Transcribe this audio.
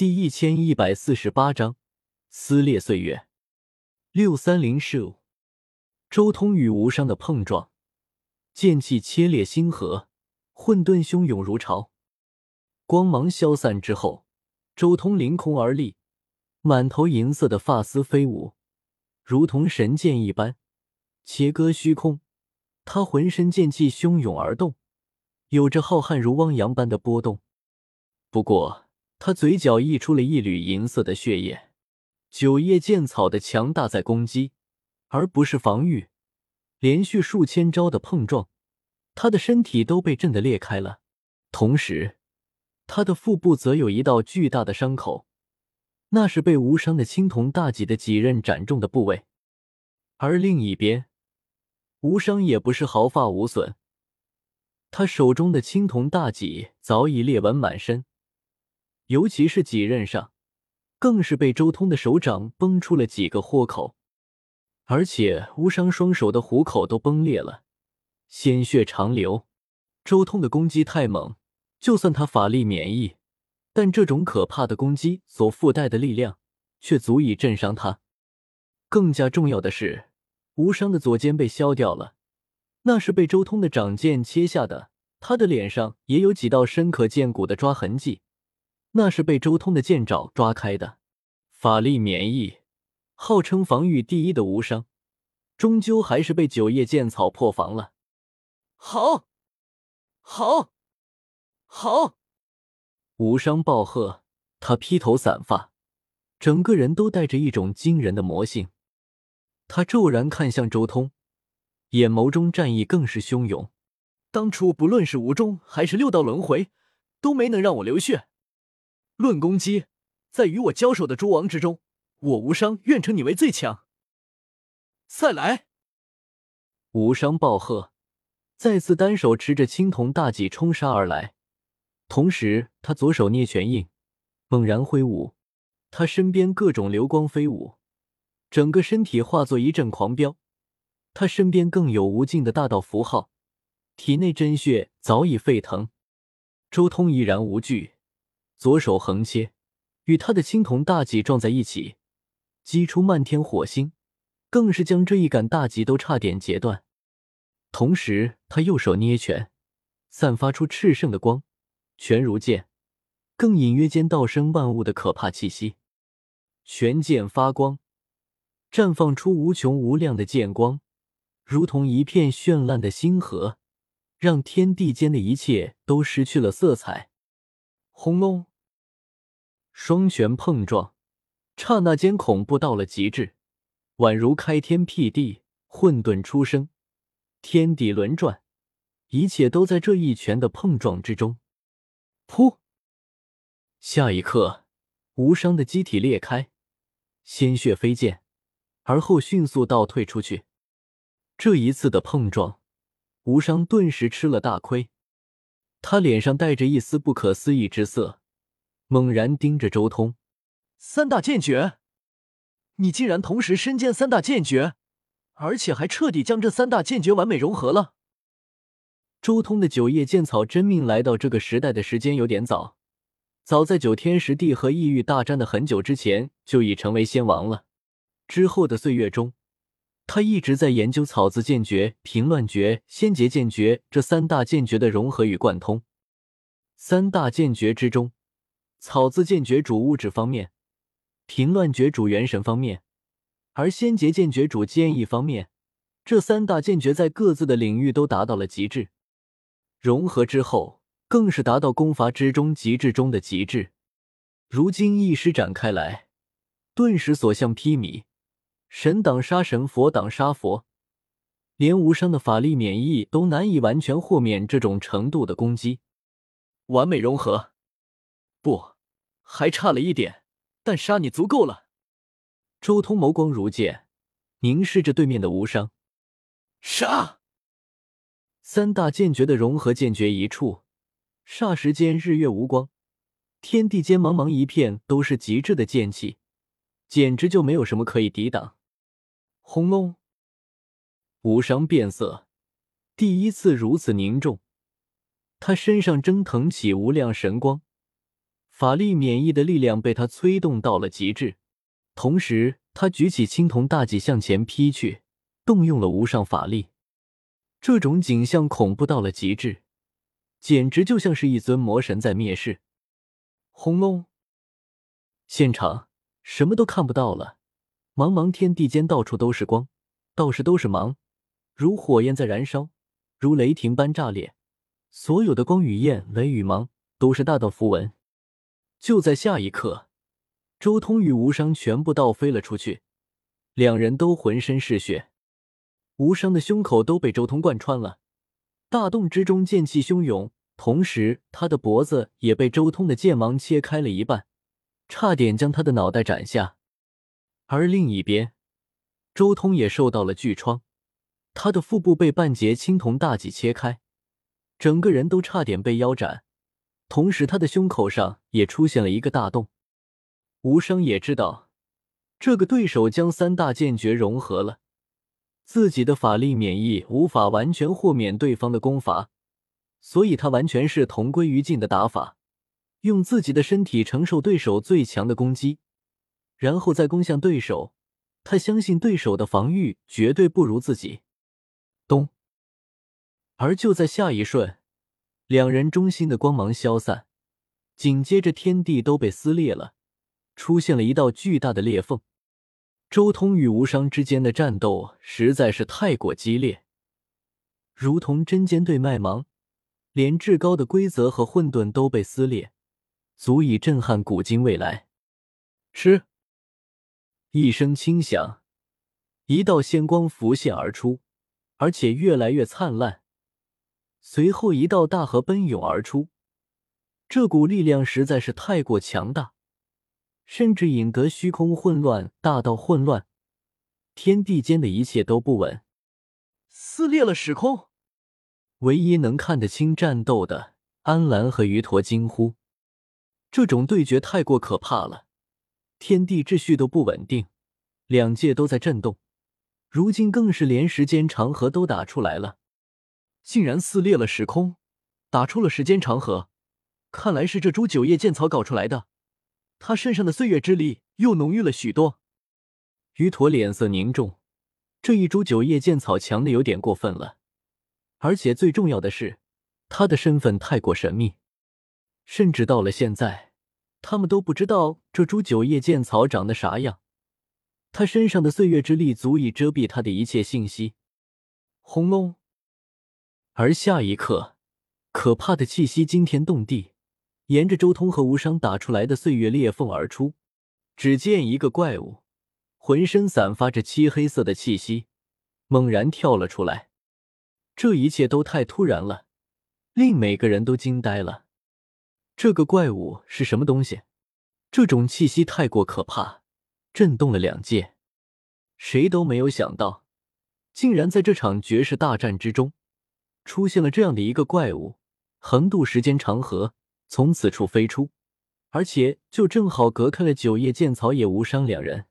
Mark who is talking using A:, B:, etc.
A: 第一千一百四十八章撕裂岁月。六三零 show，周通与无伤的碰撞，剑气切裂星河，混沌汹涌如潮。光芒消散之后，周通凌空而立，满头银色的发丝飞舞，如同神剑一般切割虚空。他浑身剑气汹涌而动，有着浩瀚如汪洋般的波动。不过，他嘴角溢出了一缕银色的血液。九叶剑草的强大在攻击，而不是防御。连续数千招的碰撞，他的身体都被震得裂开了。同时，他的腹部则有一道巨大的伤口，那是被无伤的青铜大戟的戟刃斩中的部位。而另一边，无伤也不是毫发无损，他手中的青铜大戟早已裂纹满身。尤其是几刃上，更是被周通的手掌崩出了几个豁口，而且无伤双手的虎口都崩裂了，鲜血长流。周通的攻击太猛，就算他法力免疫，但这种可怕的攻击所附带的力量却足以震伤他。更加重要的是，无伤的左肩被削掉了，那是被周通的掌剑切下的，他的脸上也有几道深可见骨的抓痕迹。那是被周通的剑爪抓开的，法力免疫，号称防御第一的无伤，终究还是被九叶剑草破防了。
B: 好，好，好！
A: 无伤暴喝，他披头散发，整个人都带着一种惊人的魔性。他骤然看向周通，眼眸中战意更是汹涌。
B: 当初不论是无中还是六道轮回，都没能让我流血。论攻击，在与我交手的诸王之中，我无伤愿称你为最强。再来！
A: 无伤暴喝，再次单手持着青铜大戟冲杀而来，同时他左手捏拳印，猛然挥舞，他身边各种流光飞舞，整个身体化作一阵狂飙。他身边更有无尽的大道符号，体内真血早已沸腾。周通依然无惧。左手横切，与他的青铜大戟撞在一起，击出漫天火星，更是将这一杆大戟都差点截断。同时，他右手捏拳，散发出炽盛的光，拳如剑，更隐约间道生万物的可怕气息。拳剑发光，绽放出无穷无量的剑光，如同一片绚烂的星河，让天地间的一切都失去了色彩。轰隆！双拳碰撞，刹那间恐怖到了极致，宛如开天辟地，混沌出生，天地轮转，一切都在这一拳的碰撞之中。噗！下一刻，无伤的机体裂开，鲜血飞溅，而后迅速倒退出去。这一次的碰撞，无伤顿时吃了大亏，他脸上带着一丝不可思议之色。猛然盯着周通，
B: 三大剑诀，你竟然同时身兼三大剑诀，而且还彻底将这三大剑诀完美融合了。
A: 周通的九叶剑草真命来到这个时代的时间有点早，早在九天十地和异域大战的很久之前就已成为仙王了。之后的岁月中，他一直在研究草字剑诀、平乱诀、仙劫剑诀这三大剑诀的融合与贯通。三大剑诀之中。草字剑诀主物质方面，平乱诀主元神方面，而仙劫剑诀主剑意方面。这三大剑诀在各自的领域都达到了极致，融合之后更是达到功法之中极致中的极致。如今一施展开来，顿时所向披靡，神挡杀神，佛挡杀佛，连无伤的法力免疫都难以完全豁免这种程度的攻击，
B: 完美融合。不，还差了一点，但杀你足够了。
A: 周通眸光如剑，凝视着对面的无伤。
B: 杀！
A: 三大剑诀的融合，剑诀一处，霎时间日月无光，天地间茫茫一片都是极致的剑气，简直就没有什么可以抵挡。轰隆！无伤变色，第一次如此凝重，他身上蒸腾起无量神光。法力免疫的力量被他催动到了极致，同时他举起青铜大戟向前劈去，动用了无上法力。这种景象恐怖到了极致，简直就像是一尊魔神在灭世。轰隆！现场什么都看不到了，茫茫天地间到处都是光，到处都是芒，如火焰在燃烧，如雷霆般炸裂。所有的光与焰、雷与芒都是大道符文。就在下一刻，周通与无伤全部倒飞了出去，两人都浑身是血。无伤的胸口都被周通贯穿了，大洞之中剑气汹涌，同时他的脖子也被周通的剑芒切开了一半，差点将他的脑袋斩下。而另一边，周通也受到了巨创，他的腹部被半截青铜大戟切开。整个人都差点被腰斩，同时他的胸口上也出现了一个大洞。无伤也知道，这个对手将三大剑诀融合了，自己的法力免疫无法完全豁免对方的攻伐，所以他完全是同归于尽的打法，用自己的身体承受对手最强的攻击，然后再攻向对手。他相信对手的防御绝对不如自己。咚。而就在下一瞬，两人中心的光芒消散，紧接着天地都被撕裂了，出现了一道巨大的裂缝。周通与无伤之间的战斗实在是太过激烈，如同针尖对麦芒，连至高的规则和混沌都被撕裂，足以震撼古今未来。吃，一声轻响，一道仙光浮现而出，而且越来越灿烂。随后，一道大河奔涌而出，这股力量实在是太过强大，甚至引得虚空混乱，大道混乱，天地间的一切都不稳，
B: 撕裂了时空。
A: 唯一能看得清战斗的安澜和鱼驼惊呼：“这种对决太过可怕了，天地秩序都不稳定，两界都在震动，如今更是连时间长河都打出来了。”
B: 竟然撕裂了时空，打出了时间长河，看来是这株九叶剑草搞出来的。他身上的岁月之力又浓郁了许多。
A: 于陀脸色凝重，这一株九叶剑草强的有点过分了，而且最重要的是，他的身份太过神秘，甚至到了现在，他们都不知道这株九叶剑草长得啥样。他身上的岁月之力足以遮蔽他的一切信息。轰隆！而下一刻，可怕的气息惊天动地，沿着周通和无伤打出来的岁月裂缝而出。只见一个怪物，浑身散发着漆黑色的气息，猛然跳了出来。这一切都太突然了，令每个人都惊呆了。这个怪物是什么东西？这种气息太过可怕，震动了两界。谁都没有想到，竟然在这场绝世大战之中。出现了这样的一个怪物，横渡时间长河，从此处飞出，而且就正好隔开了九叶剑草也无伤两人。